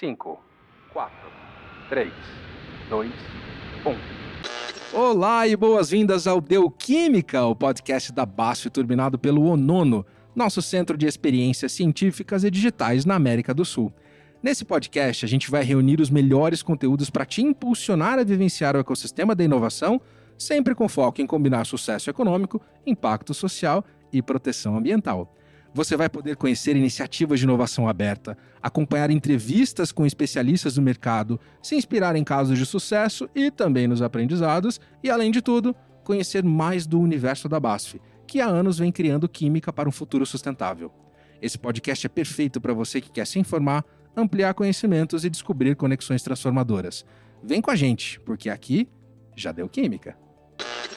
5, 4, 3, 2, 1. Olá e boas-vindas ao Deu Química, o podcast da BASF turbinado pelo ONONO, nosso centro de experiências científicas e digitais na América do Sul. Nesse podcast, a gente vai reunir os melhores conteúdos para te impulsionar a vivenciar o ecossistema da inovação, sempre com foco em combinar sucesso econômico, impacto social e proteção ambiental. Você vai poder conhecer iniciativas de inovação aberta, acompanhar entrevistas com especialistas do mercado, se inspirar em casos de sucesso e também nos aprendizados, e além de tudo, conhecer mais do universo da BASF, que há anos vem criando química para um futuro sustentável. Esse podcast é perfeito para você que quer se informar, ampliar conhecimentos e descobrir conexões transformadoras. Vem com a gente, porque aqui já deu química.